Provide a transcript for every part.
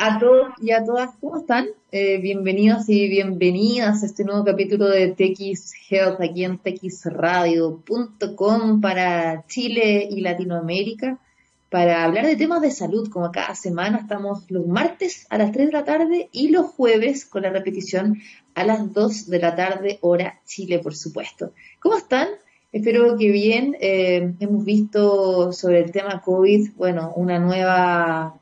a todos y a todas, ¿cómo están? Eh, bienvenidos y bienvenidas a este nuevo capítulo de TX Health aquí en txradio.com para Chile y Latinoamérica para hablar de temas de salud, como cada semana estamos los martes a las 3 de la tarde y los jueves con la repetición a las 2 de la tarde, hora Chile, por supuesto. ¿Cómo están? Espero que bien. Eh, hemos visto sobre el tema COVID, bueno, una nueva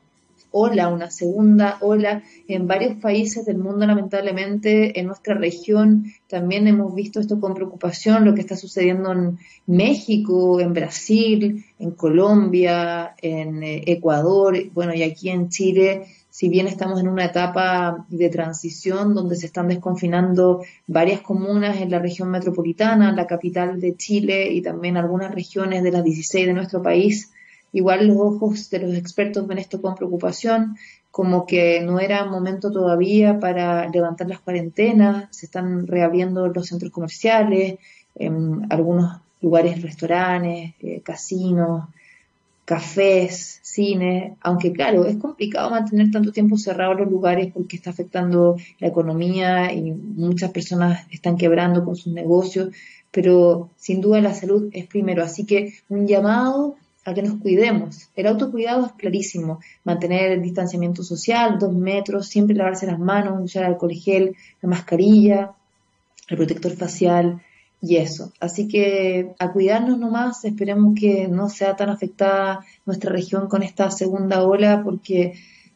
ola, una segunda ola. En varios países del mundo, lamentablemente, en nuestra región también hemos visto esto con preocupación, lo que está sucediendo en México, en Brasil, en Colombia, en eh, Ecuador, bueno, y aquí en Chile, si bien estamos en una etapa de transición donde se están desconfinando varias comunas en la región metropolitana, la capital de Chile y también algunas regiones de las 16 de nuestro país, Igual los ojos de los expertos ven esto con preocupación, como que no era momento todavía para levantar las cuarentenas, se están reabriendo los centros comerciales, en algunos lugares, restaurantes, eh, casinos, cafés, cines, aunque claro, es complicado mantener tanto tiempo cerrados los lugares porque está afectando la economía y muchas personas están quebrando con sus negocios, pero sin duda la salud es primero, así que un llamado a que nos cuidemos. El autocuidado es clarísimo, mantener el distanciamiento social, dos metros, siempre lavarse las manos, usar alcohol gel, la mascarilla, el protector facial y eso. Así que a cuidarnos nomás, esperemos que no sea tan afectada nuestra región con esta segunda ola porque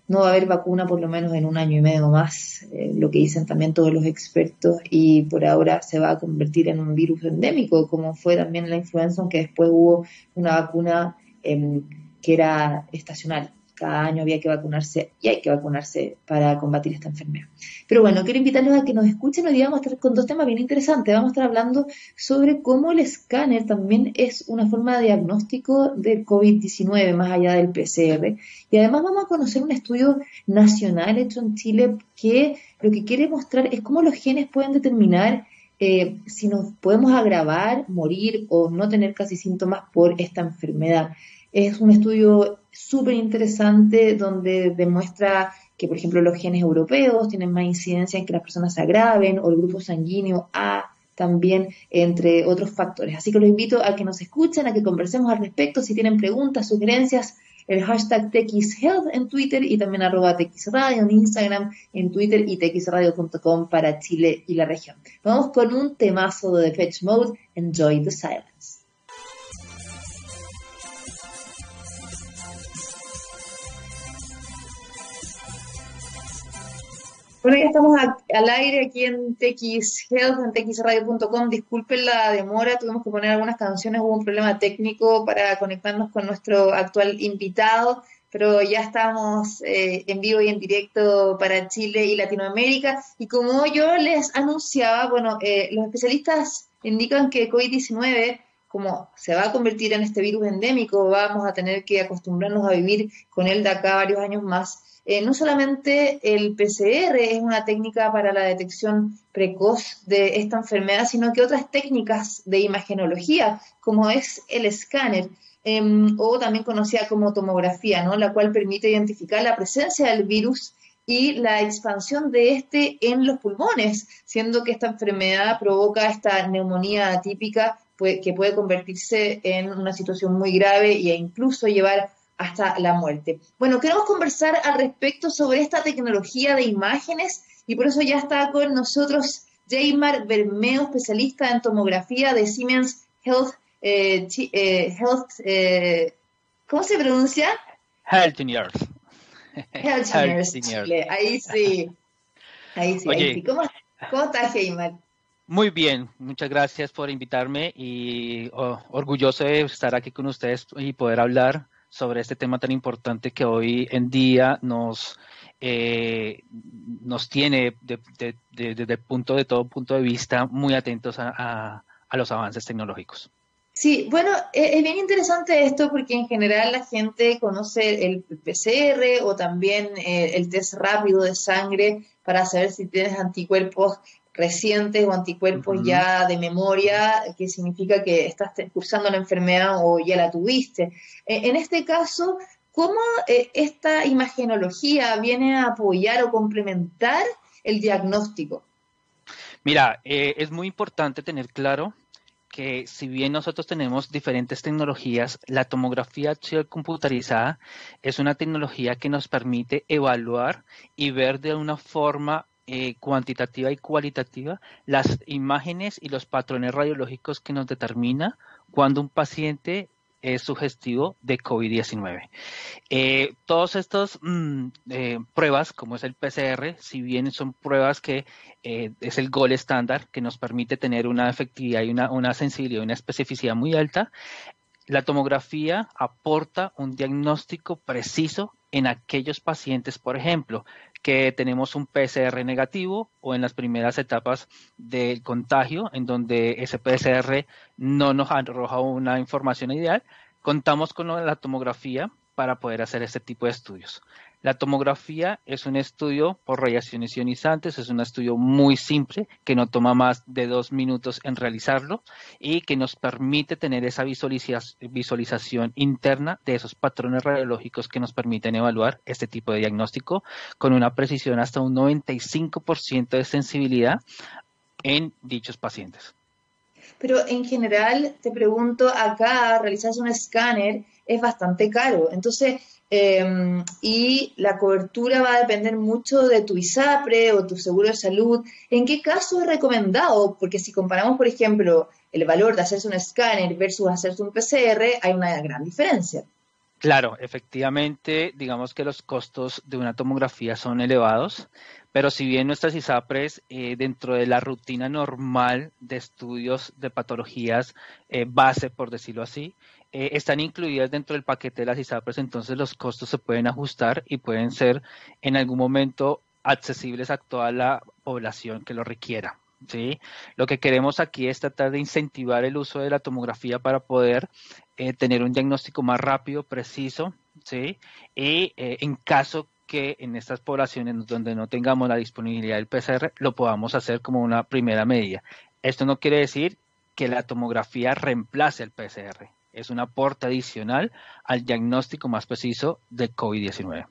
no va a haber vacuna por lo menos en un año y medio más, eh, lo que dicen también todos los expertos, y por ahora se va a convertir en un virus endémico, como fue también la influenza, aunque después hubo una vacuna Em, que era estacional. Cada año había que vacunarse y hay que vacunarse para combatir esta enfermedad. Pero bueno, quiero invitarlos a que nos escuchen. Hoy día vamos a estar con dos temas bien interesantes. Vamos a estar hablando sobre cómo el escáner también es una forma de diagnóstico del COVID-19 más allá del PCR. Y además vamos a conocer un estudio nacional hecho en Chile que lo que quiere mostrar es cómo los genes pueden determinar eh, si nos podemos agravar, morir o no tener casi síntomas por esta enfermedad. Es un estudio súper interesante donde demuestra que, por ejemplo, los genes europeos tienen más incidencia en que las personas se agraven o el grupo sanguíneo A también, entre otros factores. Así que los invito a que nos escuchen, a que conversemos al respecto. Si tienen preguntas, sugerencias, el hashtag TXHealth en Twitter y también arroba TXRadio en Instagram, en Twitter y txradio.com para Chile y la región. Vamos con un temazo de Depeche Mode, Enjoy the Silence. Bueno, ya estamos al aire aquí en TX Health, en txradio.com. Disculpen la demora, tuvimos que poner algunas canciones, hubo un problema técnico para conectarnos con nuestro actual invitado, pero ya estamos eh, en vivo y en directo para Chile y Latinoamérica. Y como yo les anunciaba, bueno, eh, los especialistas indican que COVID-19 como se va a convertir en este virus endémico, vamos a tener que acostumbrarnos a vivir con él de acá varios años más. Eh, no solamente el PCR es una técnica para la detección precoz de esta enfermedad, sino que otras técnicas de imagenología, como es el escáner, em, o también conocida como tomografía, ¿no? la cual permite identificar la presencia del virus y la expansión de este en los pulmones, siendo que esta enfermedad provoca esta neumonía atípica que puede convertirse en una situación muy grave e incluso llevar hasta la muerte. Bueno, queremos conversar al respecto sobre esta tecnología de imágenes y por eso ya está con nosotros Jaymar Bermeo, especialista en tomografía de Siemens Health. Eh, eh, Health eh, ¿Cómo se pronuncia? Health Engineers. Health Engineers. Ahí sí. Ahí sí. ahí sí. ¿Cómo, ¿Cómo estás, Jaymar? Muy bien, muchas gracias por invitarme y oh, orgulloso de estar aquí con ustedes y poder hablar sobre este tema tan importante que hoy en día nos, eh, nos tiene desde el punto de todo punto de vista muy atentos a, los avances tecnológicos. Sí, bueno, e, es bien interesante esto porque en general la gente conoce el PCR o también eh, el test rápido de sangre para saber si tienes anticuerpos recientes o anticuerpos ya de memoria, que significa que estás cursando la enfermedad o ya la tuviste. E, en este caso, ¿cómo eh, esta imagenología viene a apoyar o complementar el diagnóstico? Mira, eh, es muy importante tener claro que si bien nosotros tenemos diferentes tecnologías, la tomografía axial computarizada es una tecnología que nos permite evaluar y ver de una forma eh, cuantitativa y cualitativa las imágenes y los patrones radiológicos que nos determina cuando un paciente es sugestivo de COVID-19. Eh, todas estas mm, eh, pruebas, como es el PCR, si bien son pruebas que eh, es el gol estándar, que nos permite tener una efectividad y una, una sensibilidad y una especificidad muy alta, la tomografía aporta un diagnóstico preciso en aquellos pacientes, por ejemplo, que tenemos un PCR negativo o en las primeras etapas del contagio, en donde ese PCR no nos arroja una información ideal, contamos con la tomografía para poder hacer este tipo de estudios. La tomografía es un estudio por radiaciones ionizantes, es un estudio muy simple que no toma más de dos minutos en realizarlo y que nos permite tener esa visualización interna de esos patrones radiológicos que nos permiten evaluar este tipo de diagnóstico con una precisión hasta un 95% de sensibilidad en dichos pacientes. Pero en general, te pregunto, acá realizarse un escáner es bastante caro. Entonces, em, y la cobertura va a depender mucho de tu ISAPRE o tu seguro de salud. ¿En qué caso es recomendado? Porque si comparamos, por ejemplo, el valor de hacerse un escáner versus hacerse un PCR, hay una gran diferencia. Claro, efectivamente, digamos que los costos de una tomografía son elevados, pero si bien nuestras ISAPRES, eh, dentro de la rutina normal de estudios de patologías eh, base, por decirlo así, eh, están incluidas dentro del paquete de las ISAPRES, entonces los costos se pueden ajustar y pueden ser en algún momento accesibles a toda la población que lo requiera. ¿sí? Lo que queremos aquí es tratar de incentivar el uso de la tomografía para poder eh, tener un diagnóstico más rápido, preciso, ¿sí? Y eh, en caso que en estas poblaciones donde no tengamos la disponibilidad del PCR, lo podamos hacer como una primera medida. Esto no quiere decir que la tomografía reemplace el PCR, es un aporte adicional al diagnóstico más preciso del COVID-19.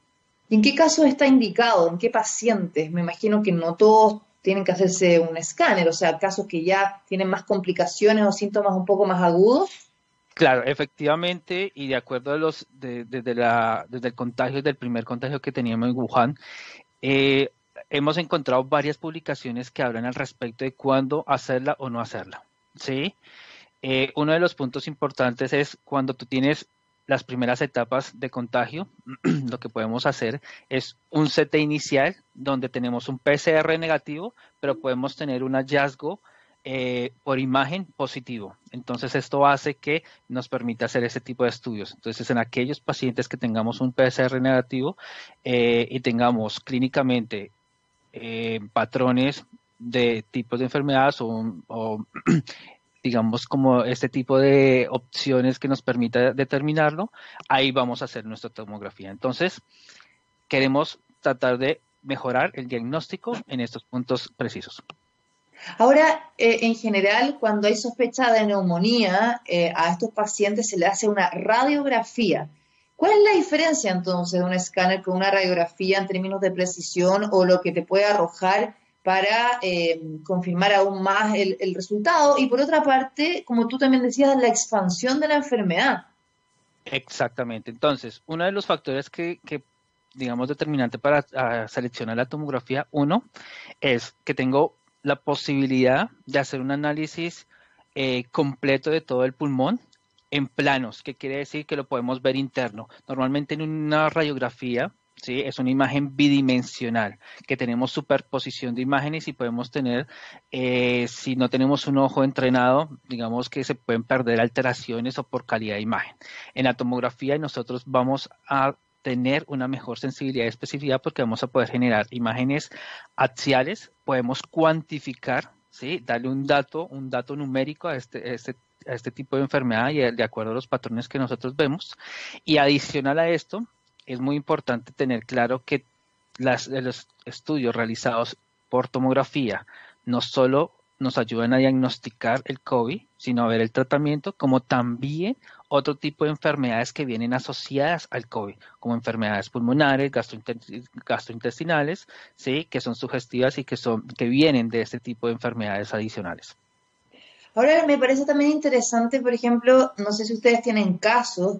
¿En qué caso está indicado? ¿En qué pacientes? Me imagino que no todos tienen que hacerse un escáner, o sea, casos que ya tienen más complicaciones o síntomas un poco más agudos. Claro, efectivamente, y de acuerdo a los desde la desde el contagio, desde el primer contagio que teníamos en Wuhan, eh, hemos encontrado varias publicaciones que hablan al respecto de cuándo hacerla o no hacerla. Sí, eh, uno de los puntos importantes es cuando tú tienes las primeras etapas de contagio, lo que podemos hacer es un CT inicial donde tenemos un PCR negativo, pero podemos tener un hallazgo eh, por imagen positivo. Entonces esto hace que nos permita hacer ese tipo de estudios. Entonces en aquellos pacientes que tengamos un PCR negativo eh, y tengamos clínicamente patrones de tipos de enfermedades o digamos, como este tipo de opciones que nos permita determinarlo, ahí vamos a hacer nuestra tomografía. Entonces, queremos tratar de mejorar el diagnóstico en estos puntos precisos. Ahora, eh, en general, cuando hay sospecha de neumonía, eh, a estos pacientes se le hace una radiografía. ¿Cuál es la diferencia entonces de un escáner con una radiografía en términos de precisión o lo que te puede arrojar para eh, confirmar aún más el, resultado? Y por otra parte, como tú también decías, la expansión de la enfermedad. Exactamente. Entonces, uno de los factores que, digamos, determinante para seleccionar la tomografía, uno, es que tengo la posibilidad de hacer un análisis eh, completo de todo el pulmón en planos, que quiere decir que lo podemos ver interno. Normalmente en una radiografía, ¿sí? es una imagen bidimensional, que tenemos superposición de imágenes y podemos tener, eh, si no tenemos un ojo entrenado, digamos que se pueden perder alteraciones o por calidad de imagen. En la tomografía nosotros vamos a tener una mejor sensibilidad y especificidad porque vamos a poder generar imágenes axiales, podemos cuantificar, ¿sí? darle un dato, un dato numérico a este, este, a este tipo de enfermedad y de acuerdo a los patrones que nosotros vemos. Y adicional a esto, es muy importante tener claro que las, los estudios realizados por tomografía no solo nos ayudan a diagnosticar el COVID, sino a ver el tratamiento, como también otro tipo de enfermedades que vienen asociadas al COVID, como enfermedades pulmonares, gastrointestinales, ¿sí? que son sugestivas y que, son, que vienen de este tipo de enfermedades adicionales. Ahora me parece también interesante, por ejemplo, no sé si ustedes tienen casos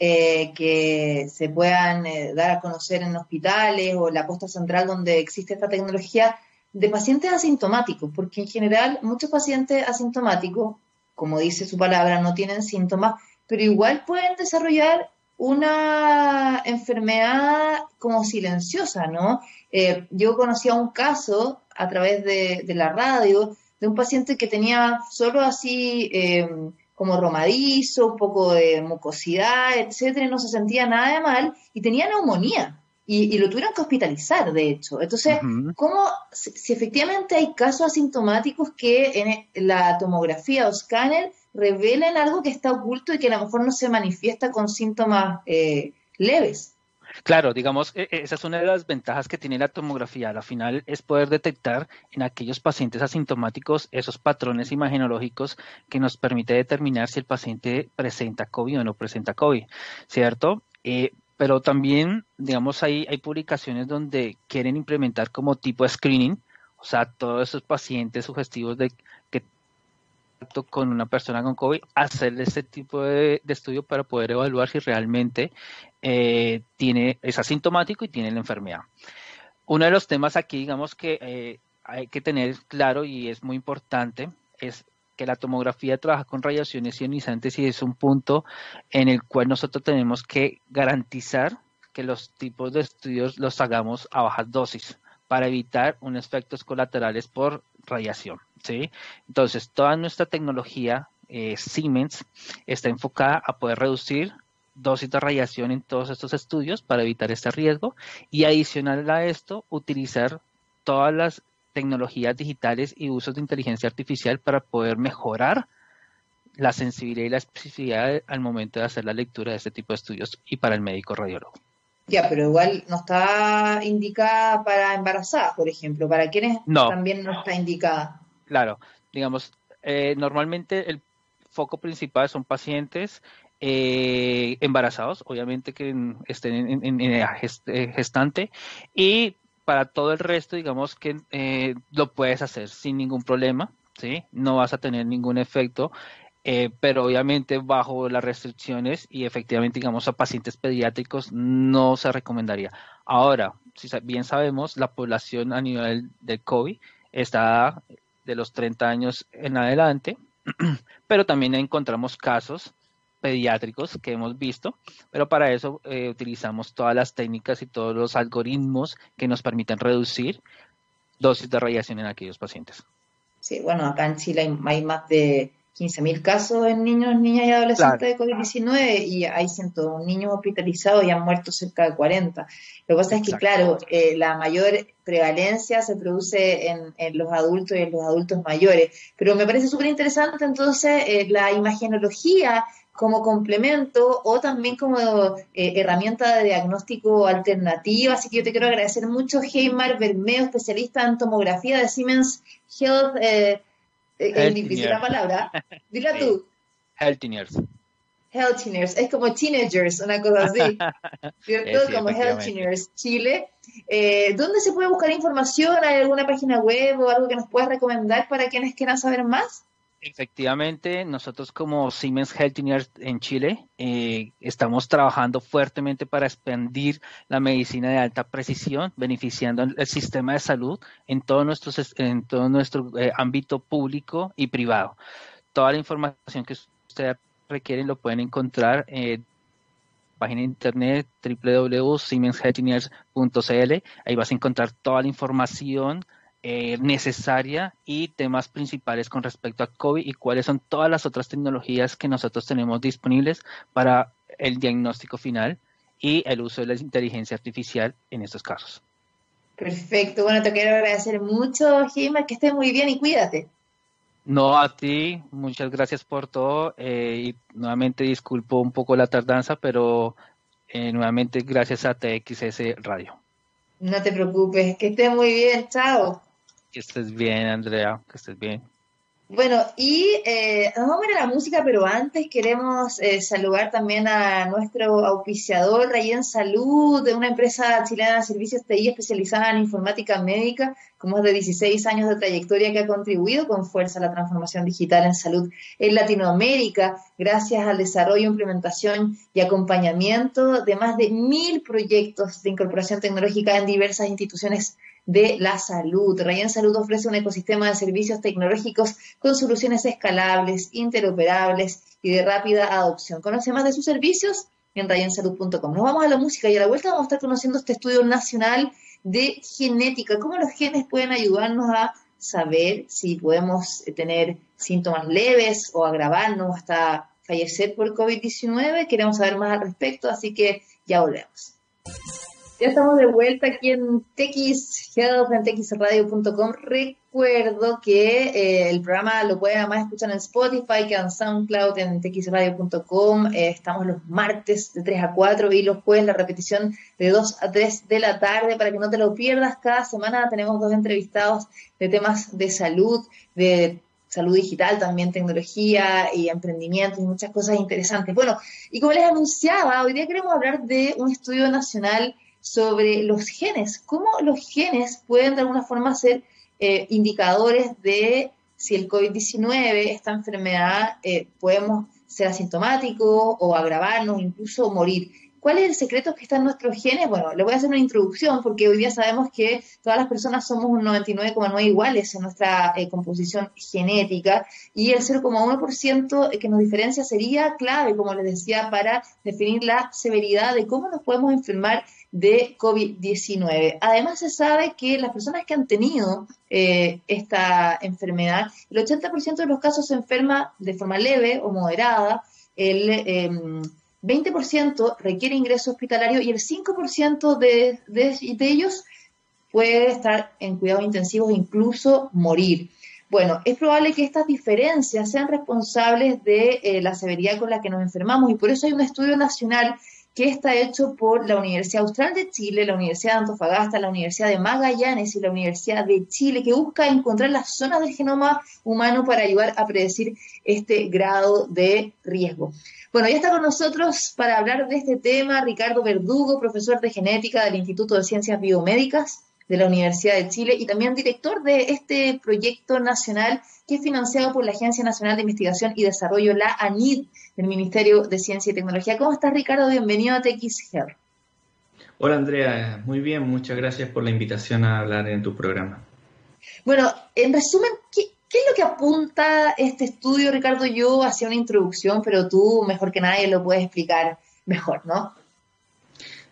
eh, que se puedan eh, dar a conocer en hospitales o la costa central donde existe esta tecnología de pacientes asintomáticos, porque en general muchos pacientes asintomáticos, como dice su palabra, no tienen síntomas, pero igual pueden desarrollar una enfermedad como silenciosa, ¿no? Eh, yo conocía un caso a través de, la radio de un paciente que tenía solo así como romadizo, un poco de mucosidad, etcétera, y no se sentía nada de mal y tenía neumonía y, lo tuvieron que hospitalizar, de hecho. Entonces, ¿cómo, si, efectivamente hay casos asintomáticos que en la tomografía o escáner revelen algo que está oculto y que a lo mejor no se manifiesta con síntomas eh, leves? Claro, digamos, e, e, esa es una de las ventajas que tiene la tomografía. Al final es poder detectar en aquellos pacientes asintomáticos esos patrones imagenológicos que nos permite determinar si el paciente presenta COVID o no presenta COVID, ¿cierto? Eh, pero también, digamos, hay, hay publicaciones donde quieren implementar como tipo de screening, o sea, todos esos pacientes sugestivos de que con una persona con COVID, hacerle este tipo de, estudio para poder evaluar si realmente eh, tiene, es asintomático y tiene la enfermedad. Uno de los temas aquí, digamos, que eh, hay que tener claro y es muy importante, es que la tomografía trabaja con radiaciones ionizantes y es un punto en el cual nosotros tenemos que garantizar que los tipos de estudios los hagamos a bajas dosis para evitar unos efectos colaterales por radiación. ¿sí? Entonces, toda nuestra tecnología eh, Siemens está enfocada a poder reducir dosis de radiación en todos estos estudios para evitar este riesgo y adicional a esto, utilizar todas las tecnologías digitales y usos de inteligencia artificial para poder mejorar la sensibilidad y la especificidad al momento de hacer la lectura de este tipo de estudios y para el médico radiólogo. Ya, pero igual no está indicada para embarazadas, por ejemplo. ¿Para quienes también no está indicada? Claro, digamos, eh, normalmente el foco principal son pacientes eh, embarazados, obviamente que estén en, en, en eh, gestante, y para todo el resto, digamos que eh, lo puedes hacer sin ningún problema, ¿sí? No vas a tener ningún efecto, eh, pero obviamente bajo las restricciones y efectivamente, digamos, a pacientes pediátricos no se recomendaría. Ahora, si bien sabemos, la población a nivel del COVID está de los 30 años en adelante, pero también encontramos casos pediátricos que hemos visto, pero para eso eh, utilizamos todas las técnicas y todos los algoritmos que nos permiten reducir dosis de radiación en aquellos pacientes. Sí, bueno, acá en Chile hay, más de 15.000 casos en niños, niñas y adolescentes de COVID-19 y hay 101 niños hospitalizados y han muerto cerca de 40. Lo que pasa es que, claro, eh, la mayor prevalencia se produce en, los adultos y en los adultos mayores. Pero me parece súper interesante entonces eh, la imagenología como complemento o también como eh, herramienta de diagnóstico alternativa. Así que yo te quiero agradecer mucho, Heimar Bermeo, especialista en tomografía de Siemens Health. Eh, eh difícil la palabra. Dila tú. Healthineers. Healthineers. Es como teenagers, una cosa así. ¿Cierto? como Healthineers Chile. Eh, ¿Dónde se puede buscar información? ¿Hay alguna página web o algo que nos puedas recomendar para quienes quieran saber más? Efectivamente, nosotros como Siemens Healthineers en Chile eh, estamos trabajando fuertemente para expandir la medicina de alta precisión, beneficiando el sistema de salud en todo nuestro, en todo nuestro eh, ámbito público y privado. Toda la información que ustedes requieren lo pueden encontrar en página de internet www.siemenshealthineers.cl. Ahí vas a encontrar toda la información eh, necesaria y temas principales con respecto a COVID y cuáles son todas las otras tecnologías que nosotros tenemos disponibles para el diagnóstico final y el uso de la inteligencia artificial en estos casos. Perfecto, bueno, te quiero agradecer mucho, Gima, que estés muy bien y cuídate. No, a ti, muchas gracias por todo eh, y nuevamente disculpo un poco la tardanza, pero eh, nuevamente gracias a TXS Radio. No te preocupes, que estés muy bien, chao. Que estés bien, Andrea, que estés bien. Bueno, y eh, nos vamos a ir a la música, pero antes queremos eh, saludar también a nuestro auspiciador, Rayen Salud, de una empresa chilena de servicios TI especializada en informática médica, con más de 16 años de trayectoria que ha contribuido con fuerza a la transformación digital en salud en Latinoamérica, gracias al desarrollo, implementación y acompañamiento de más de mil proyectos de incorporación tecnológica en diversas instituciones de la salud. Rayen Salud ofrece un ecosistema de servicios tecnológicos con soluciones escalables, interoperables y de rápida adopción. Conoce más de sus servicios en rayensalud.com. Nos vamos a la música y a la vuelta vamos a estar conociendo este estudio nacional de genética, cómo los genes pueden ayudarnos a saber si podemos tener síntomas leves o agravarnos hasta fallecer por COVID-19. Queremos saber más al respecto, así que ya volvemos. Ya estamos de vuelta aquí en TX Health, en txradio.com. Recuerdo que eh, el programa lo pueden además escuchar en Spotify, que en SoundCloud, en txradio.com. Eh, estamos los martes de 3 a 4 y los jueves la repetición de 2 a 3 de la tarde para que no te lo pierdas. Cada semana tenemos dos entrevistados de temas de salud, de salud digital, también tecnología y emprendimiento y muchas cosas interesantes. Bueno, y como les anunciaba, hoy día queremos hablar de un estudio nacional sobre los genes, cómo los genes pueden de alguna forma ser eh, indicadores de si el COVID-19, esta enfermedad, eh, podemos ser asintomáticos o agravarnos, incluso morir. ¿Cuál es el secreto que está en nuestros genes? Bueno, le voy a hacer una introducción porque hoy día sabemos que todas las personas somos un 99,9 iguales en nuestra eh, composición genética y el 0,1% que nos diferencia sería clave, como les decía, para definir la severidad de cómo nos podemos enfermar de COVID-19. Además, se sabe que las personas que han tenido eh, esta enfermedad, el 80% de los casos se enferma de forma leve o moderada, el 20% em, requiere ingreso hospitalario y el 5% de, de, ellos puede estar en cuidados intensivos e incluso morir. Bueno, es probable que estas diferencias sean responsables de eh, la severidad con la que nos enfermamos y por eso hay un estudio nacional que está hecho por la Universidad Austral de Chile, la Universidad de Antofagasta, la Universidad de Magallanes y la Universidad de Chile, que busca encontrar las zonas del genoma humano para ayudar a predecir este grado de riesgo. Bueno, ya está con nosotros para hablar de este tema Ricardo Verdugo, profesor de genética del Instituto de Ciencias Biomédicas de la Universidad de Chile y también director de este proyecto nacional que es financiado por la Agencia Nacional de Investigación y Desarrollo, la ANID, del Ministerio de Ciencia y Tecnología. ¿Cómo estás, Ricardo? Bienvenido a TX Hola, Andrea. Muy bien, muchas gracias por la invitación a hablar en tu programa. Bueno, en resumen, ¿qué, ¿Qué es lo que apunta este estudio, Ricardo? Yo hacía una introducción, pero tú mejor que nadie lo puedes explicar mejor, ¿no?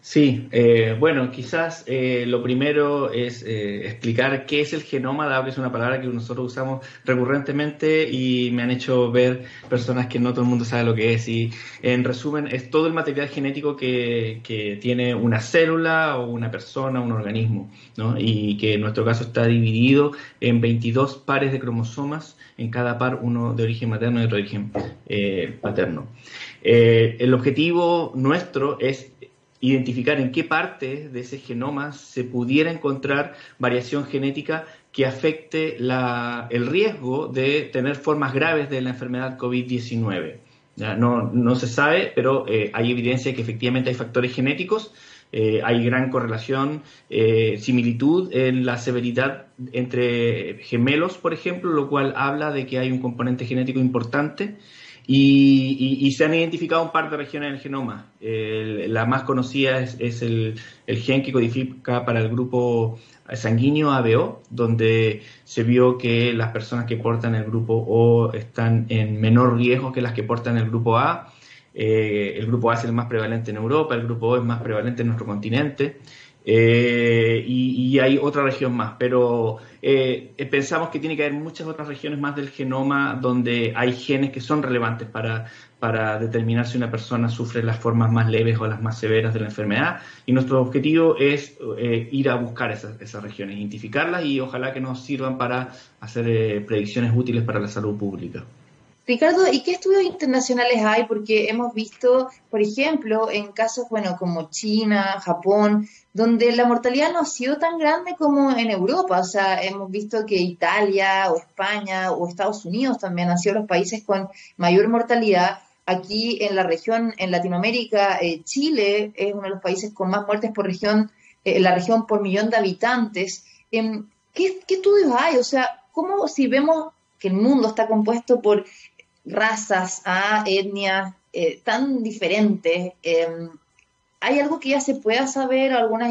Sí, eh, bueno, quizás eh, lo primero es eh, explicar qué es el genoma, que es una palabra que nosotros usamos recurrentemente y me han hecho ver personas que no todo el mundo sabe lo que es. Y en resumen, es todo el material genético que, que tiene una célula o una persona, un organismo, ¿no? y que en nuestro caso está dividido en 22 pares de cromosomas, en cada par uno de origen materno y otro de origen paterno. el objetivo nuestro es identificar en qué parte de ese genoma se pudiera encontrar variación genética que afecte el riesgo de tener formas graves de la enfermedad COVID-19. No, no, se sabe, pero eh, hay evidencia de que efectivamente hay factores genéticos, eh, hay gran correlación, eh, similitud en la severidad entre gemelos, por ejemplo, lo cual habla de que hay un componente genético importante. Y, se han identificado un par de regiones del genoma. la más conocida es, el, gen que codifica para el grupo sanguíneo ABO, donde se vio que las personas que portan el grupo O están en menor riesgo que las que portan el grupo A. Eh, el grupo A es el más prevalente en Europa, el grupo O es más prevalente en nuestro continente. Eh, y, hay otra región más, pero eh, pensamos que tiene que haber muchas otras regiones más del genoma donde hay genes que son relevantes para, para determinar si una persona sufre las formas más leves o las más severas de la enfermedad. Y nuestro objetivo es eh, ir a buscar esas, esas, regiones, identificarlas y ojalá que nos sirvan para hacer predicciones útiles para la salud pública. Ricardo, ¿y qué estudios internacionales hay? Porque hemos visto, por ejemplo, en casos, bueno, como China, Japón, donde la mortalidad no ha sido tan grande como en Europa. O sea, hemos visto que Italia o España o Estados Unidos también han sido los países con mayor mortalidad. Aquí en la región, en Latinoamérica, eh, Chile es uno de los países con más muertes por región, eh, la región por millón de habitantes. Em, ¿qué, ¿Qué estudios hay? O sea, ¿cómo si vemos que el mundo está compuesto por razas, a etnias eh, tan diferentes. Em, ¿Hay algo que ya se pueda saber, algunas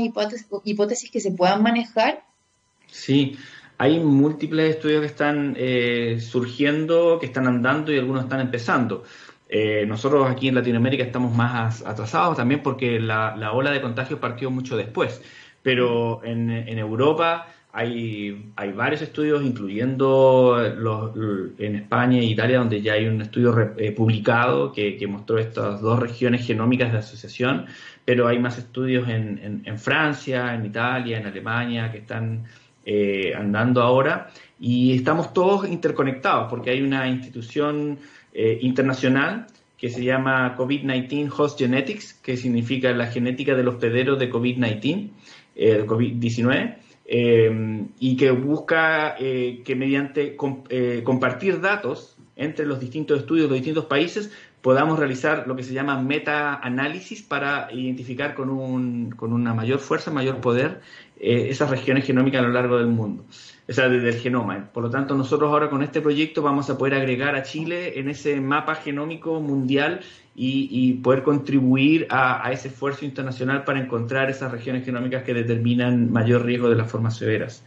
hipótesis, que se puedan manejar? Sí, hay múltiples estudios que están eh, surgiendo, que están andando y algunos están empezando. Eh, nosotros aquí en Latinoamérica estamos más atrasados también porque la, ola de contagios partió mucho después, pero en, Europa hay, hay varios estudios, incluyendo los, en España e Italia, donde ya hay un estudio eh, publicado que, mostró estas dos regiones genómicas de asociación, pero hay más estudios en, en, Francia, en Italia, en Alemania, que están eh, andando ahora. Y estamos todos interconectados, porque hay una institución eh, internacional que se llama COVID-19 Host Genetics, que significa la genética de los pederos de COVID-19, COVID-19 eh, y que busca eh, que mediante eh, compartir datos entre los distintos estudios de los distintos países podamos realizar lo que se llama meta-análisis para identificar con, un, con una mayor fuerza, mayor poder esas regiones genómicas a lo largo del mundo, o sea, desde el genoma. Por lo tanto, nosotros ahora con este proyecto vamos a poder agregar a Chile en ese mapa genómico mundial y, poder contribuir a, ese esfuerzo internacional para encontrar esas regiones genómicas que determinan mayor riesgo de las formas severas.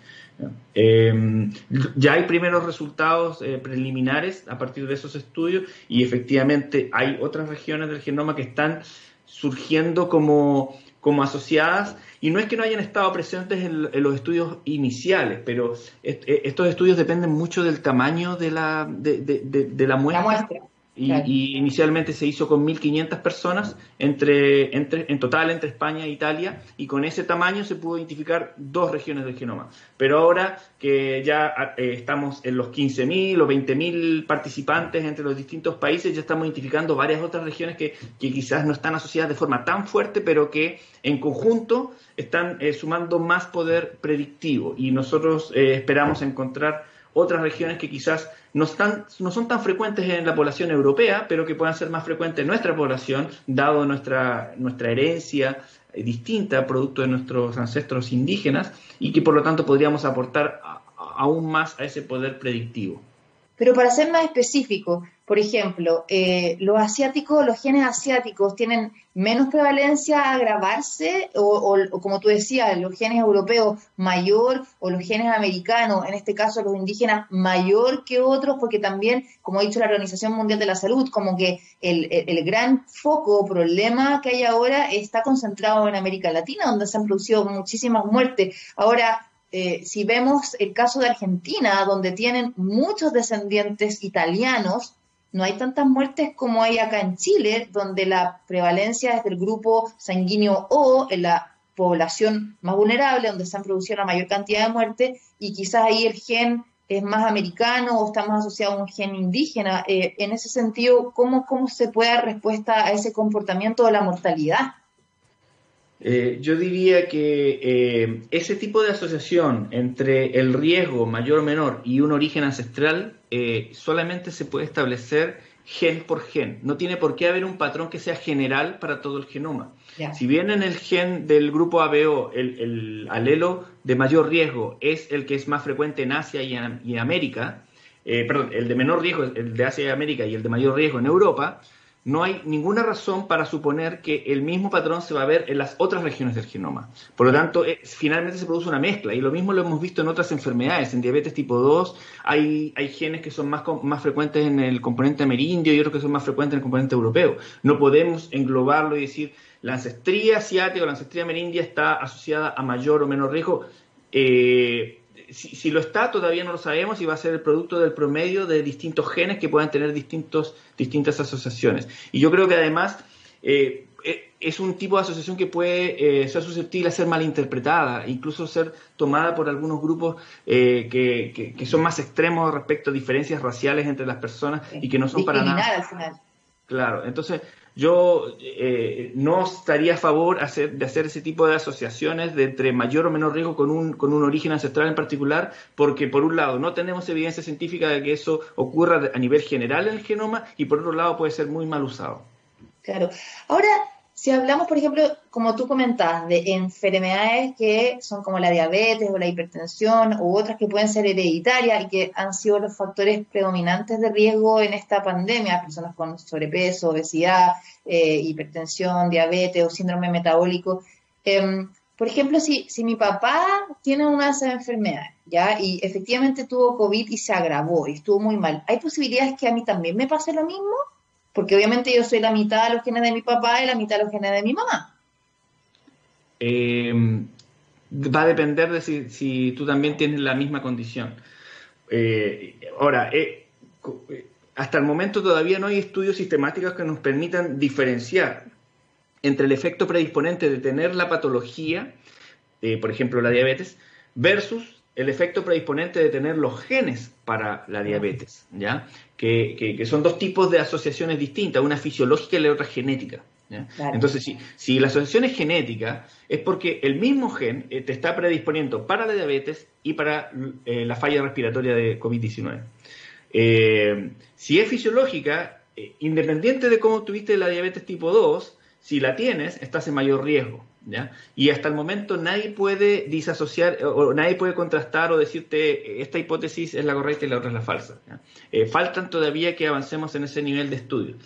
Eh, ya hay primeros resultados eh, preliminares a partir de esos estudios y efectivamente hay otras regiones del genoma que están surgiendo como, como asociadas y no es que no hayan estado presentes en, los estudios iniciales, pero eh, estos estudios dependen mucho del tamaño de la, de, de, la muestra. Y, inicialmente se hizo con 1.500 personas entre, entre, en total entre España e Italia y con ese tamaño se pudo identificar dos regiones del genoma. Pero ahora que ya eh, estamos en los 15.000 o 20.000 participantes entre los distintos países, ya estamos identificando varias otras regiones que, que, quizás no están asociadas de forma tan fuerte, pero que en conjunto están eh, sumando más poder predictivo. Y nosotros eh, esperamos encontrar otras regiones que quizás no, están, no son tan frecuentes en la población europea, pero que puedan ser más frecuentes en nuestra población, dado nuestra, nuestra herencia eh, distinta, producto de nuestros ancestros indígenas, y que por lo tanto podríamos aportar aún más a ese poder predictivo. Pero para ser más específico, por ejemplo, eh, los asiáticos, los genes asiáticos tienen menos prevalencia a agravarse o, como tú decías, los genes europeos mayor o los genes americanos, en este caso los indígenas mayor que otros, porque también, como ha dicho la Organización Mundial de la Salud, como que el, el gran foco o problema que hay ahora está concentrado en América Latina, donde se han producido muchísimas muertes. Ahora, eh, si vemos el caso de Argentina, donde tienen muchos descendientes italianos, no hay tantas muertes como hay acá en Chile, donde la prevalencia es del grupo sanguíneo O, en la población más vulnerable, donde se han producido la mayor cantidad de muertes, y quizás ahí el gen es más americano o está más asociado a un gen indígena. Eh, en ese sentido, ¿cómo, ¿cómo se puede dar respuesta a ese comportamiento de la mortalidad? Eh, yo diría que eh, ese tipo de asociación entre el riesgo mayor o menor y un origen ancestral eh, solamente se puede establecer gen por gen. No tiene por qué haber un patrón que sea general para todo el genoma. Si bien en el gen del grupo ABO el, alelo de mayor riesgo es el que es más frecuente en Asia y en, América, perdón, el de menor riesgo, el de Asia y América y el de mayor riesgo en Europa, no hay ninguna razón para suponer que el mismo patrón se va a ver en las otras regiones del genoma. Por lo tanto, eh, finalmente se produce una mezcla y lo mismo lo hemos visto en otras enfermedades. En diabetes tipo 2 hay, genes que son más, más frecuentes en el componente amerindio y otros que son más frecuentes en el componente europeo. No podemos englobarlo y decir la ancestría asiática o la ancestría amerindia está asociada a mayor o menor riesgo. Eh, si, lo está, todavía no lo sabemos y va a ser el producto del promedio de distintos genes que puedan tener distintos, distintas asociaciones. Y yo creo que además, eh, eh, es un tipo de asociación que puede eh, ser susceptible a ser malinterpretada, incluso ser tomada por algunos grupos eh, que, son más extremos respecto a diferencias raciales entre las personas y que no son para nada. Al final. Claro, entonces yo no estaría a favor de hacer ese tipo de asociaciones de entre mayor o menor riesgo con un, con un origen ancestral en particular, porque por un lado no tenemos evidencia científica de que eso ocurra a nivel general en el genoma y por otro lado puede ser muy mal usado. Claro. Ahora, si hablamos, por ejemplo, como tú comentabas, de enfermedades que son como la diabetes o la hipertensión u otras que pueden ser hereditarias y que han sido los factores predominantes de riesgo en esta pandemia, personas con sobrepeso, obesidad, eh, hipertensión, diabetes o síndrome metabólico. Em, por ejemplo, si, si mi papá tiene una de esas enfermedades, ¿ya? Y efectivamente tuvo COVID y se agravó y estuvo muy mal, ¿hay posibilidades que a mí también me pase lo mismo? Porque obviamente yo soy la mitad de los genes de mi papá y la mitad de los genes de mi mamá. Eh, va a depender de si, tú también tienes la misma condición. Eh, ahora, eh, hasta el momento todavía no hay estudios sistemáticos que nos permitan diferenciar entre el efecto predisponente de tener la patología, por ejemplo la diabetes, versus el efecto predisponente de tener los genes para la diabetes, ¿ya? Que, son dos tipos de asociaciones distintas, una fisiológica y la otra genética. Entonces, si, si, la asociación es genética, es porque el mismo gen eh, te está predisponiendo para la diabetes y para eh, la falla respiratoria de COVID-19. Eh, si es fisiológica, independiente de cómo tuviste la diabetes tipo 2, si la tienes, estás en mayor riesgo. Y hasta el momento nadie puede disasociar o nadie puede contrastar o decirte esta hipótesis es la correcta y la otra es la falsa. Eh, faltan todavía que avancemos en ese nivel de estudio.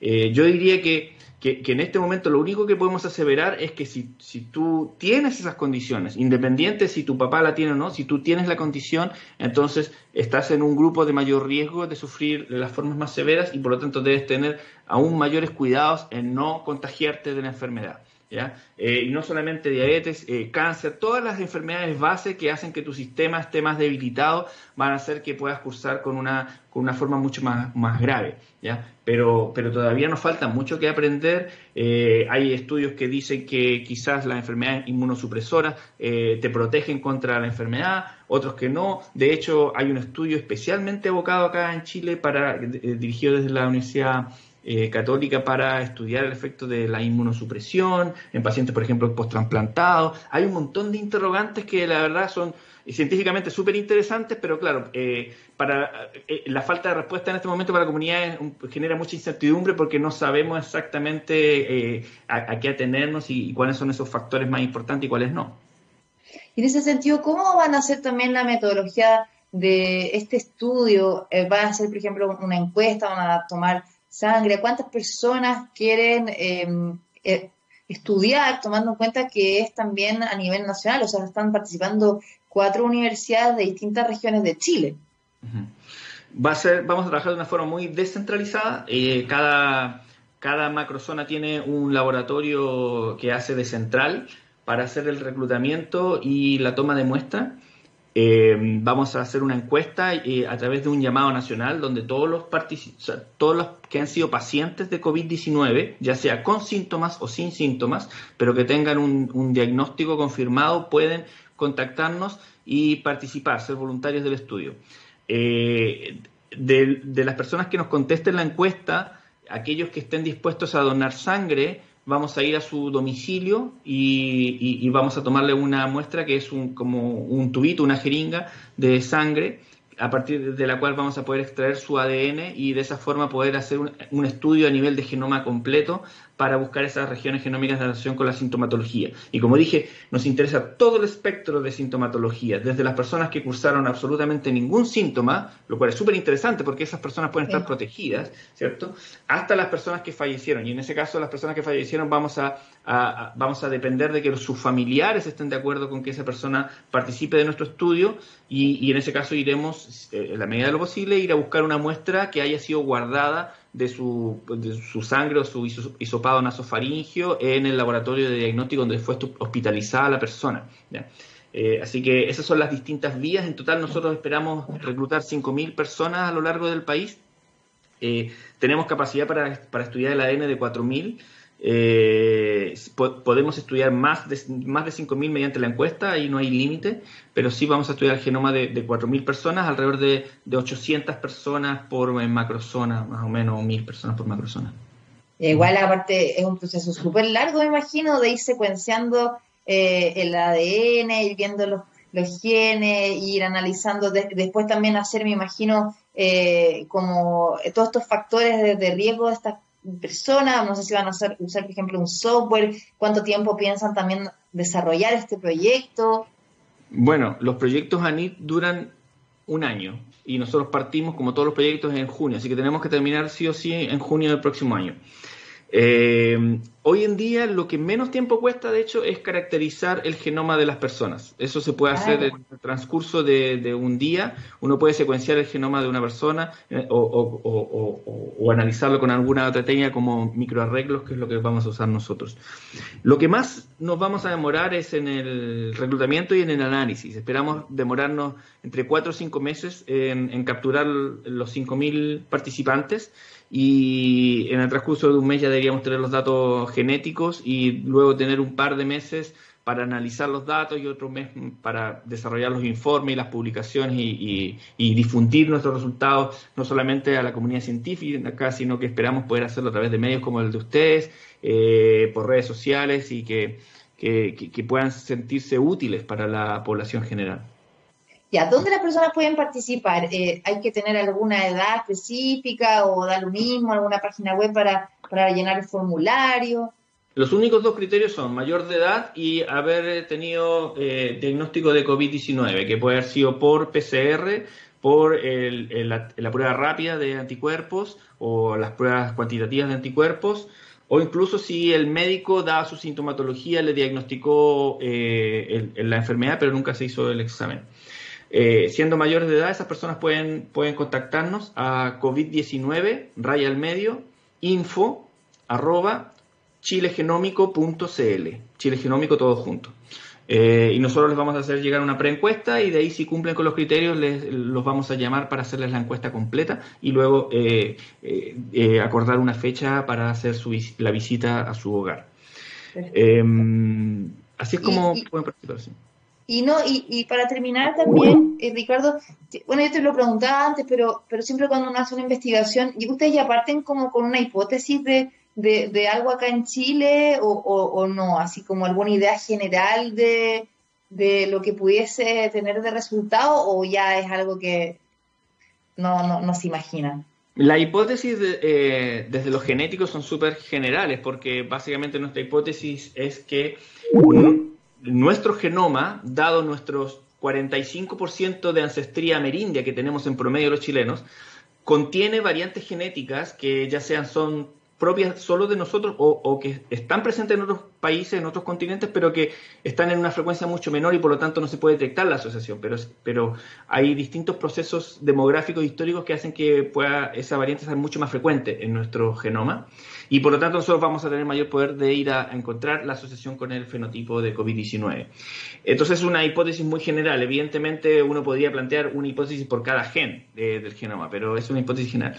Eh, yo diría que, en este momento lo único que podemos aseverar es que si, si tú tienes esas condiciones, independiente si tu papá la tiene o no, si tú tienes la condición, entonces estás en un grupo de mayor riesgo de sufrir las formas más severas y por lo tanto debes tener aún mayores cuidados en no contagiarte de la enfermedad. Eh, y no solamente diabetes, eh, cáncer, todas las enfermedades base que hacen que tu sistema esté más debilitado van a hacer que puedas cursar con una, con una forma mucho más, más grave, ¿ya? Pero, pero todavía nos falta mucho que aprender. Eh, hay estudios que dicen que quizás las enfermedades inmunosupresoras te protegen contra la enfermedad, otros que no. De hecho, hay un estudio especialmente abocado acá en Chile para dirigido desde la Universidad eh, católica para estudiar el efecto de la inmunosupresión en pacientes, por ejemplo, posttransplantados. Hay un montón de interrogantes que la verdad son científicamente súper interesantes, pero claro, eh, para eh, la falta de respuesta en este momento para la comunidad genera mucha incertidumbre porque no sabemos exactamente a, qué atenernos y, cuáles son esos factores más importantes y cuáles no. Y en ese sentido, ¿cómo van a ser también la metodología de este estudio? ¿Va a ser, por ejemplo, una encuesta? ¿Van a tomar sangre, cuántas personas quieren em, eh, estudiar, tomando en cuenta que es también a nivel nacional, o sea, están participando cuatro universidades de distintas regiones de Chile. Va a ser, vamos a trabajar de una forma muy descentralizada. Eh, cada, cada macrozona tiene un laboratorio que hace de central para hacer el reclutamiento y la toma de muestra. Eh, vamos a hacer una encuesta eh, a través de un llamado nacional donde todos los, que han sido pacientes de COVID-19, ya sea con síntomas o sin síntomas, pero que tengan un, diagnóstico confirmado, pueden contactarnos y participar, ser voluntarios del estudio. Eh, de las personas que nos contesten la encuesta, aquellos que estén dispuestos a donar sangre, vamos a ir a su domicilio y, vamos a tomarle una muestra que es un, como un tubito, una jeringa de sangre a partir de la cual vamos a poder extraer su ADN y de esa forma poder hacer un, estudio a nivel de genoma completo para buscar esas regiones genómicas de relación con la sintomatología. Y como dije, nos interesa todo el espectro de sintomatología, desde las personas que cursaron absolutamente ningún síntoma, lo cual es súper interesante porque esas personas pueden estar protegidas, ¿cierto? Hasta las personas que fallecieron. Y en ese caso, las personas que fallecieron vamos a, vamos a depender de que sus familiares estén de acuerdo con que esa persona participe de nuestro estudio y, en ese caso iremos, en la medida de lo posible, ir a buscar una muestra que haya sido guardada de su, su sangre o su hisopado nasofaringio en el laboratorio de diagnóstico donde fue hospitalizada la persona. Eh, así que esas son las distintas vías. En total nosotros esperamos reclutar 5.000 personas a lo largo del país. Eh, tenemos capacidad para, para, estudiar el ADN de 4.000 Eh, podemos estudiar más de, más de 5.000 mediante la encuesta, ahí no hay límite, pero sí vamos a estudiar el genoma de, de 4.000 personas, alrededor de, de 800 personas por macrozona, más o menos, o 1.000 personas por macrozona. Igual, aparte, es un proceso súper largo, me imagino, de ir secuenciando eh, el ADN, ir viendo los, los genes, ir analizando, después también hacer, me imagino, eh, como todos estos factores de, de riesgo de estas personas, no sé si van a usar, usar, por ejemplo, un software, cuánto tiempo piensan también desarrollar este proyecto. Bueno, los proyectos ANIT duran un año y nosotros partimos, como todos los proyectos, en junio, así que tenemos que terminar sí o sí en junio del próximo año. Eh, hoy en día lo que menos tiempo cuesta, de hecho, es caracterizar el genoma de las personas. Eso se puede hacer en el transcurso de, un día. Uno puede secuenciar el genoma de una persona eh, o, analizarlo con alguna otra técnica como microarreglos, que es lo que vamos a usar nosotros. Lo que más nos vamos a demorar es en el reclutamiento y en el análisis. Esperamos demorarnos entre 4 o 5 meses en, en capturar los 5.000 participantes y en el transcurso de un mes ya deberíamos tener los datos genéticos y luego tener un par de meses para analizar los datos y otro mes para desarrollar los informes y las publicaciones y, difundir nuestros resultados no solamente a la comunidad científica, sino que esperamos poder hacerlo a través de medios como el de ustedes, eh, por redes sociales y que, que puedan sentirse útiles para la población general. Ya, ¿dónde las personas pueden participar? Eh, ¿Hay que tener alguna edad específica o da lo mismo, alguna página web para, para llenar el formulario? Los únicos dos criterios son mayor de edad y haber tenido eh, diagnóstico de COVID-19, que puede haber sido por PCR, por la, prueba rápida de anticuerpos o las pruebas cuantitativas de anticuerpos, o incluso si el médico, da su sintomatología, le diagnosticó eh, la enfermedad, pero nunca se hizo el examen. Eh, siendo mayores de edad, esas personas pueden, pueden contactarnos a COVID-19, raya al medio, info, arroba, chilegenómico.cl, chilegenómico todo junto. Eh, y nosotros les vamos a hacer llegar una preencuesta y de ahí si cumplen con los criterios les, los vamos a llamar para hacerles la encuesta completa y luego eh, acordar una fecha para hacer su, la visita a su hogar. Em, así es como pueden participar. Sí. Y no, y, y para terminar también, eh, Ricardo, bueno, yo te lo preguntaba antes, pero, pero siempre cuando uno hace una investigación, y ustedes ya parten como con una hipótesis de, de, algo acá en Chile o, o, no, así como alguna idea general de, de lo que pudiese tener de resultado, o ya es algo que no, no, no se imagina. La hipótesis eh, desde los genéticos son súper generales, porque básicamente nuestra hipótesis es que nuestro genoma, dado nuestros 45% de ancestría amerindia que tenemos en promedio los chilenos, contiene variantes genéticas que ya sean son propias solo de nosotros o, que están presentes en otros países, en otros continentes, pero que están en una frecuencia mucho menor y por lo tanto no se puede detectar la asociación. Pero, pero hay distintos procesos demográficos históricos que hacen que pueda esa variante ser mucho más frecuente en nuestro genoma. Y por lo tanto nosotros vamos a tener mayor poder de ir a, encontrar la asociación con el fenotipo de COVID-19. Entonces es una hipótesis muy general. Evidentemente uno podría plantear una hipótesis por cada gen del genoma, pero es una hipótesis general.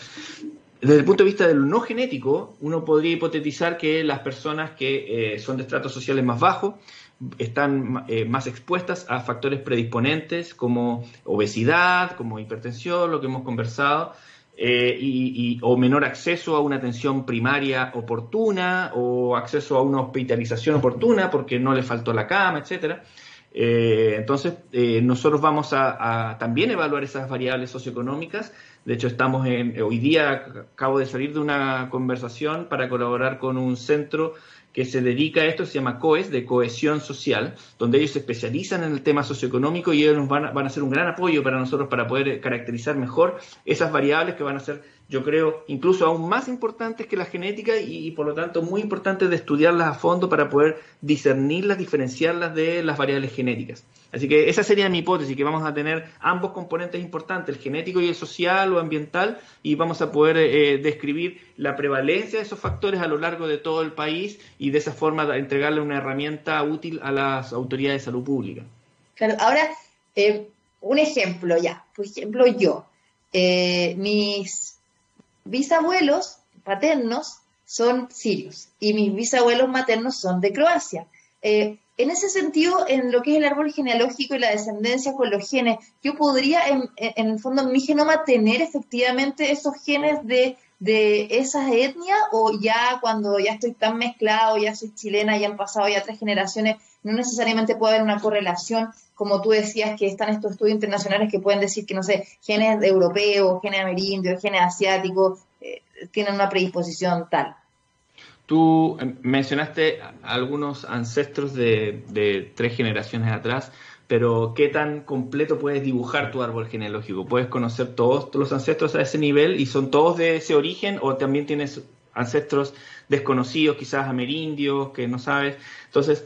Desde el punto de vista de lo no genético, uno podría hipotetizar que las personas que eh, son de estratos sociales más bajos están eh, más expuestas a factores predisponentes como obesidad, como hipertensión, lo que hemos conversado, eh, y, o menor acceso a una atención primaria oportuna o acceso a una hospitalización oportuna porque no le faltó la cama, etcétera. Eh, entonces, eh, nosotros vamos a, también evaluar esas variables socioeconómicas. De hecho, estamos en, hoy día acabo de salir de una conversación para colaborar con un centro que se dedica a esto, se llama COES, de cohesión social, donde ellos se especializan en el tema socioeconómico y ellos nos van a, van a ser un gran apoyo para nosotros para poder caracterizar mejor esas variables que van a ser yo creo, incluso aún más importantes que la genética y, por lo tanto muy importantes de estudiarlas a fondo para poder discernirlas, diferenciarlas de las variables genéticas. Así que esa sería mi hipótesis, que vamos a tener ambos componentes importantes, el genético y el social o ambiental, y vamos a poder eh, describir la prevalencia de esos factores a lo largo de todo el país y de esa forma entregarle una herramienta útil a las autoridades de salud pública. Claro, ahora, eh, un ejemplo ya, por ejemplo yo, eh, mis bisabuelos paternos son sirios y mis bisabuelos maternos son de Croacia. Eh, en ese sentido, en lo que es el árbol genealógico y la descendencia con los genes, yo podría, en, el fondo, en mi genoma tener efectivamente esos genes de, de esas etnias o ya cuando ya estoy tan mezclado, ya soy chilena, ya han pasado ya tres generaciones, no necesariamente puede haber una correlación, como tú decías, que están estos estudios internacionales que pueden decir que, no sé, genes europeos, genes amerindios, genes asiáticos, eh, tienen una predisposición tal. Tú em, mencionaste algunos ancestros de, tres generaciones atrás, pero ¿qué tan completo puedes dibujar tu árbol genealógico? ¿Puedes conocer todos los ancestros a ese nivel y son todos de ese origen o también tienes ancestros desconocidos, quizás amerindios, que no sabes? Entonces,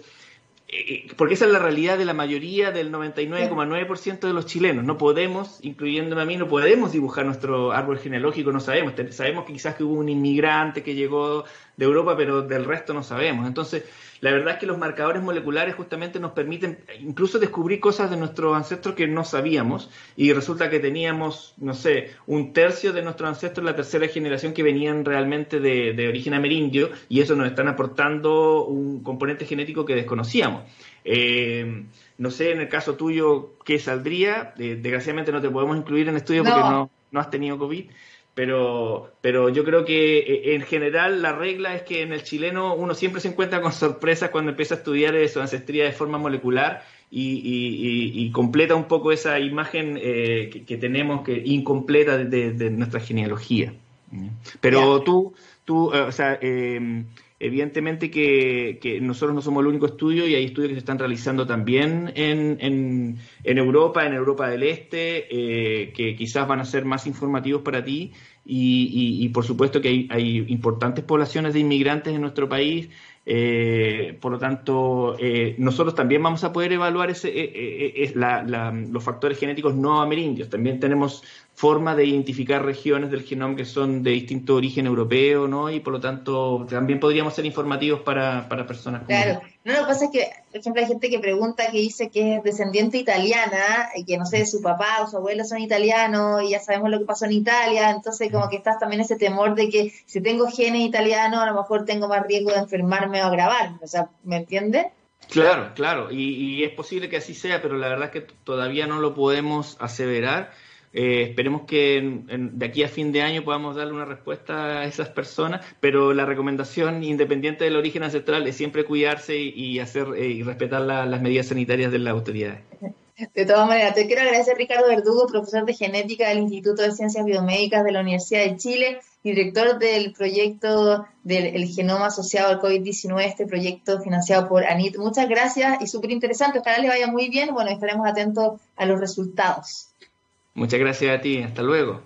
porque esa es la realidad de la mayoría del 99,9% de los chilenos. No podemos, incluyéndome a mí, no podemos dibujar nuestro árbol genealógico, no sabemos. Sabemos que quizás que hubo un inmigrante que llegó de Europa, pero del resto no sabemos. Entonces, la verdad es que los marcadores moleculares justamente nos permiten incluso descubrir cosas de nuestros ancestros que no sabíamos y resulta que teníamos, no sé, un tercio de nuestros ancestros, la tercera generación, que venían realmente de, origen amerindio y eso nos están aportando un componente genético que desconocíamos. Eh, no sé, en el caso tuyo, ¿qué saldría? Eh, desgraciadamente no te podemos incluir en el estudio porque no, no has tenido COVID pero, pero yo creo que eh, en general la regla es que en el chileno uno siempre se encuentra con sorpresas cuando empieza a estudiar su ancestría de forma molecular y, completa un poco esa imagen eh, que, tenemos que incompleta de, nuestra genealogía. Pero tú, tú, eh, o sea, Evidentemente que, nosotros no somos el único estudio y hay estudios que se están realizando también en, en, Europa, en Europa del Este, eh, que quizás van a ser más informativos para ti y, por supuesto que hay, importantes poblaciones de inmigrantes en nuestro país. Eh, por lo tanto, eh, nosotros también vamos a poder evaluar ese, los factores genéticos no amerindios. También tenemos forma de identificar regiones del genoma que son de distinto origen europeo, ¿no? Y por lo tanto también podríamos ser informativos para, para personas como Claro, no, lo que pasa es que, por ejemplo, hay gente que pregunta que dice que es descendiente italiana, y que no sé, su papá o su abuelo son italianos, y ya sabemos lo que pasó en Italia, entonces como que estás también ese temor de que si tengo genes italianos, a lo mejor tengo más riesgo de enfermarme o agravarme, o sea, ¿me entiendes? Claro, claro, y, y es posible que así sea, pero la verdad es que todavía no lo podemos aseverar eh, esperemos que de aquí a fin de año podamos darle una respuesta a esas personas, pero la recomendación, independiente del origen ancestral, es siempre cuidarse y, hacer eh, y respetar las medidas sanitarias de las autoridades. De todas maneras, te quiero agradecer Ricardo Verdugo, profesor de genética del Instituto de Ciencias Biomédicas de la Universidad de Chile, director del proyecto del genoma asociado al COVID-19, este proyecto financiado por ANIT. Muchas gracias y súper interesante. Ojalá le vaya muy bien. Bueno, estaremos atentos a los resultados. Muchas gracias a ti, hasta luego.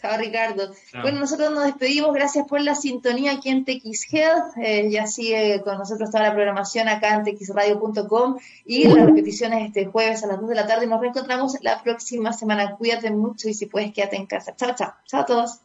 Chao Ricardo. Bueno, nosotros nos despedimos, gracias por la sintonía aquí en TX Health. Eh, ya sigue con nosotros toda la programación acá en txradio.com y las repeticiones este jueves a las 2 de la tarde. Nos reencontramos la próxima semana. Cuídate mucho y si puedes quédate en casa. Chao, chao. Chao a todos.